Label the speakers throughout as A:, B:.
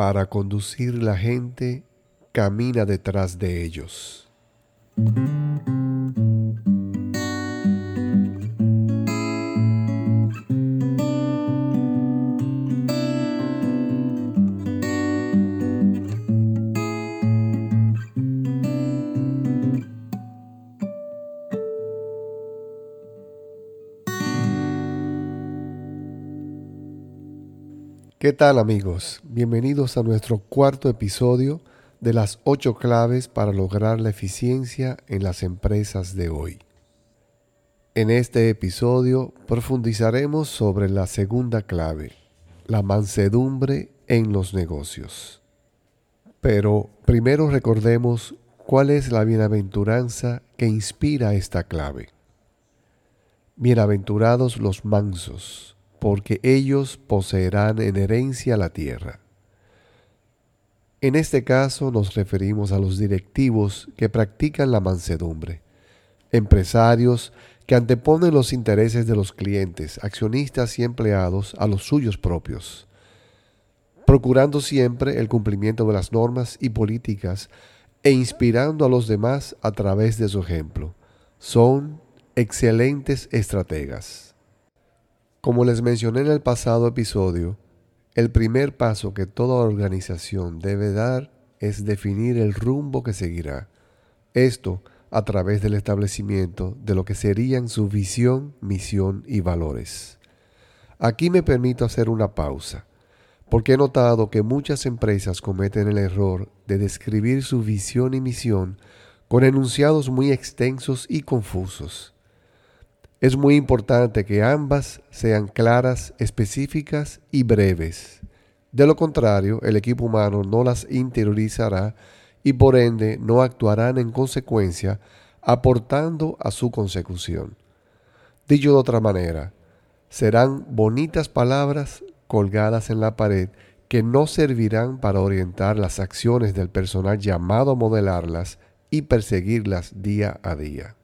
A: para conducir la gente, camina detrás de ellos. ¿Qué tal amigos? Bienvenidos a nuestro cuarto episodio de las ocho claves para lograr la eficiencia en las empresas de hoy. En este episodio profundizaremos sobre la segunda clave, la mansedumbre en los negocios. Pero primero recordemos cuál es la bienaventuranza que inspira esta clave. Bienaventurados los mansos porque ellos poseerán en herencia la tierra. En este caso nos referimos a los directivos que practican la mansedumbre, empresarios que anteponen los intereses de los clientes, accionistas y empleados a los suyos propios, procurando siempre el cumplimiento de las normas y políticas e inspirando a los demás a través de su ejemplo. Son excelentes estrategas. Como les mencioné en el pasado episodio, el primer paso que toda organización debe dar es definir el rumbo que seguirá. Esto a través del establecimiento de lo que serían su visión, misión y valores. Aquí me permito hacer una pausa, porque he notado que muchas empresas cometen el error de describir su visión y misión con enunciados muy extensos y confusos. Es muy importante que ambas sean claras, específicas y breves. De lo contrario, el equipo humano no las interiorizará y por ende no actuarán en consecuencia, aportando a su consecución. Dicho de otra manera, serán bonitas palabras colgadas en la pared que no servirán para orientar las acciones del personal llamado a modelarlas y perseguirlas día a día.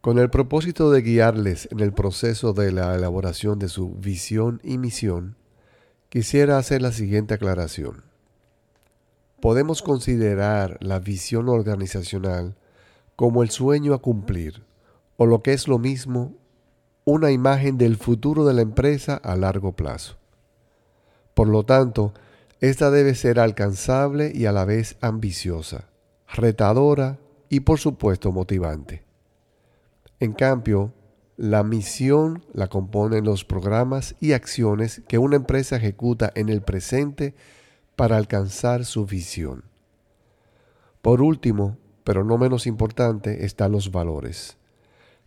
A: Con el propósito de guiarles en el proceso de la elaboración de su visión y misión, quisiera hacer la siguiente aclaración. Podemos considerar la visión organizacional como el sueño a cumplir, o lo que es lo mismo, una imagen del futuro de la empresa a largo plazo. Por lo tanto, esta debe ser alcanzable y a la vez ambiciosa, retadora y por supuesto motivante. En cambio, la misión la componen los programas y acciones que una empresa ejecuta en el presente para alcanzar su visión. Por último, pero no menos importante, están los valores,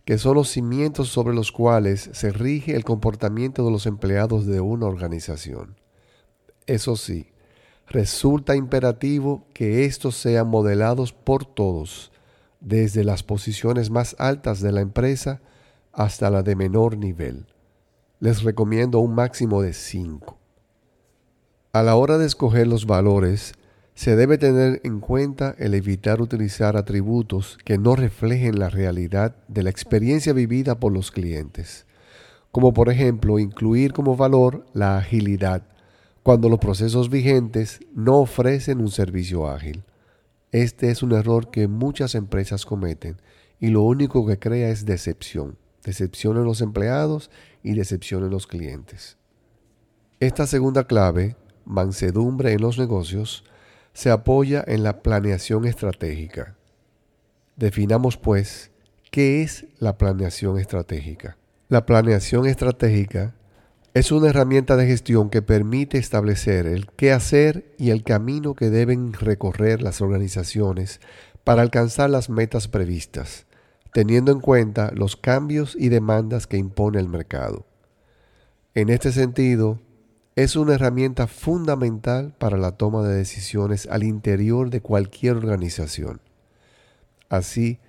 A: que son los cimientos sobre los cuales se rige el comportamiento de los empleados de una organización. Eso sí, resulta imperativo que estos sean modelados por todos, desde las posiciones más altas de la empresa hasta la de menor nivel. Les recomiendo un máximo de 5. A la hora de escoger los valores, se debe tener en cuenta el evitar utilizar atributos que no reflejen la realidad de la experiencia vivida por los clientes, como por ejemplo incluir como valor la agilidad, cuando los procesos vigentes no ofrecen un servicio ágil. Este es un error que muchas empresas cometen y lo único que crea es decepción. Decepción en los empleados y decepción en los clientes. Esta segunda clave, mansedumbre en los negocios, se apoya en la planeación estratégica. Definamos pues qué es la planeación estratégica. La planeación estratégica es una herramienta de gestión que permite establecer el qué hacer y el camino que deben recorrer las organizaciones para alcanzar las metas previstas, teniendo en cuenta los cambios y demandas que impone el mercado. En este sentido, es una herramienta fundamental para la toma de decisiones al interior de cualquier organización. Así,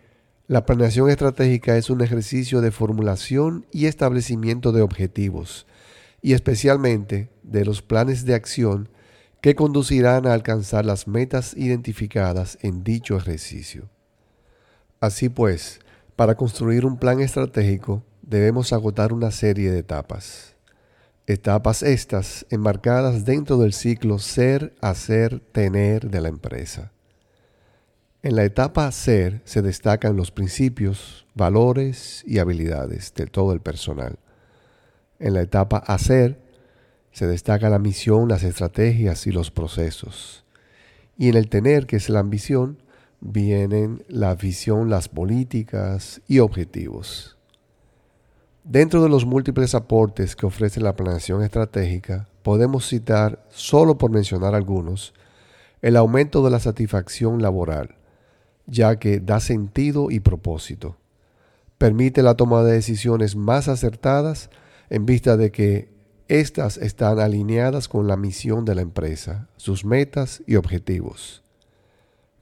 A: la planeación estratégica es un ejercicio de formulación y establecimiento de objetivos, y especialmente de los planes de acción que conducirán a alcanzar las metas identificadas en dicho ejercicio. Así pues, para construir un plan estratégico debemos agotar una serie de etapas. Etapas estas enmarcadas dentro del ciclo ser, hacer, tener de la empresa. En la etapa ser se destacan los principios, valores y habilidades de todo el personal. En la etapa hacer se destaca la misión, las estrategias y los procesos. Y en el tener, que es la ambición, vienen la visión, las políticas y objetivos. Dentro de los múltiples aportes que ofrece la planeación estratégica, podemos citar, solo por mencionar algunos, el aumento de la satisfacción laboral, ya que da sentido y propósito. Permite la toma de decisiones más acertadas en vista de que éstas están alineadas con la misión de la empresa, sus metas y objetivos.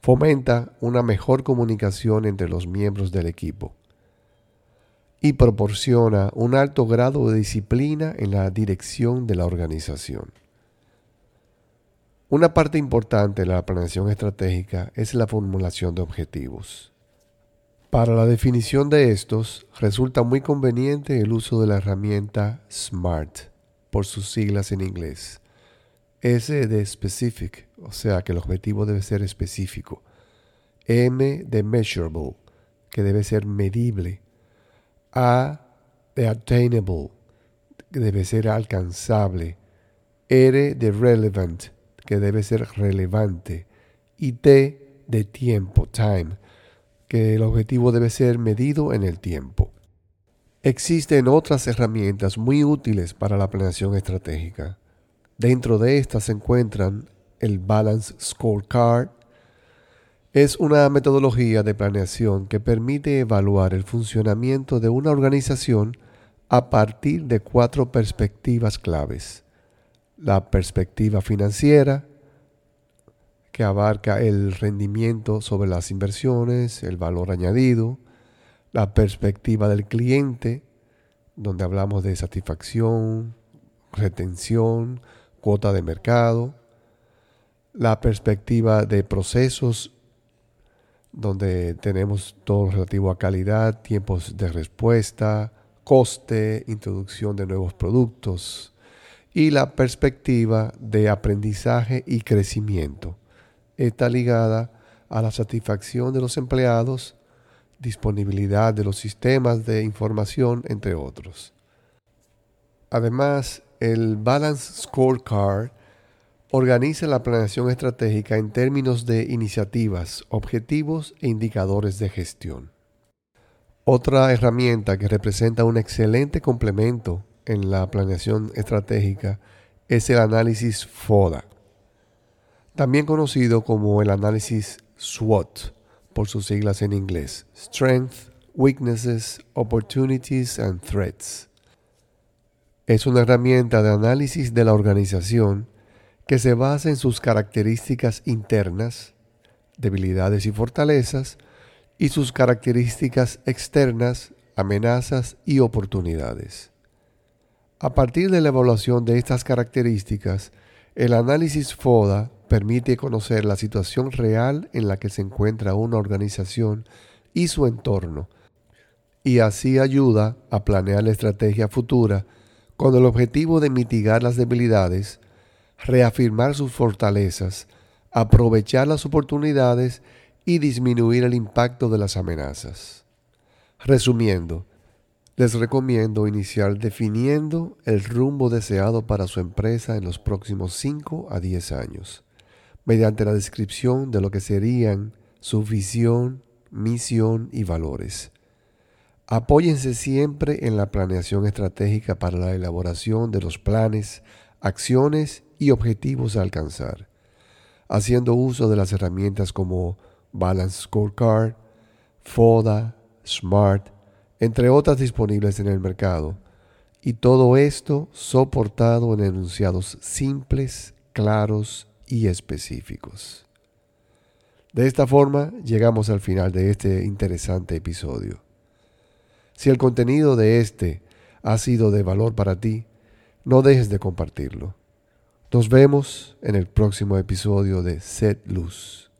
A: Fomenta una mejor comunicación entre los miembros del equipo y proporciona un alto grado de disciplina en la dirección de la organización. Una parte importante de la planeación estratégica es la formulación de objetivos. Para la definición de estos, resulta muy conveniente el uso de la herramienta SMART, por sus siglas en inglés. S de specific, o sea que el objetivo debe ser específico. M de measurable, que debe ser medible. A de attainable, que debe ser alcanzable. R de relevant, que debe ser relevante. Y T de tiempo, time, que el objetivo debe ser medido en el tiempo. Existen otras herramientas muy útiles para la planeación estratégica. Dentro de estas se encuentran el Balance Scorecard, es una metodología de planeación que permite evaluar el funcionamiento de una organización a partir de cuatro perspectivas claves. La perspectiva financiera, que abarca el rendimiento sobre las inversiones, el valor añadido, la perspectiva del cliente, donde hablamos de satisfacción, retención, cuota de mercado, la perspectiva de procesos donde tenemos todo relativo a calidad, tiempos de respuesta, coste, introducción de nuevos productos y la perspectiva de aprendizaje y crecimiento. Está ligada a la satisfacción de los empleados, disponibilidad de los sistemas de información, entre otros. Además, el Balance Scorecard Organiza la planeación estratégica en términos de iniciativas, objetivos e indicadores de gestión. Otra herramienta que representa un excelente complemento en la planeación estratégica es el análisis FODA, también conocido como el análisis SWOT por sus siglas en inglés, Strength, Weaknesses, Opportunities and Threats. Es una herramienta de análisis de la organización que se basa en sus características internas, debilidades y fortalezas, y sus características externas, amenazas y oportunidades. A partir de la evaluación de estas características, el análisis FODA permite conocer la situación real en la que se encuentra una organización y su entorno, y así ayuda a planear la estrategia futura con el objetivo de mitigar las debilidades, reafirmar sus fortalezas, aprovechar las oportunidades y disminuir el impacto de las amenazas. Resumiendo, les recomiendo iniciar definiendo el rumbo deseado para su empresa en los próximos 5 a 10 años, mediante la descripción de lo que serían su visión, misión y valores. Apóyense siempre en la planeación estratégica para la elaboración de los planes, acciones y objetivos a alcanzar, haciendo uso de las herramientas como Balance Scorecard, FODA, SMART, entre otras disponibles en el mercado, y todo esto soportado en enunciados simples, claros y específicos. De esta forma llegamos al final de este interesante episodio. Si el contenido de este ha sido de valor para ti, no dejes de compartirlo. Nos vemos en el próximo episodio de Set Luz.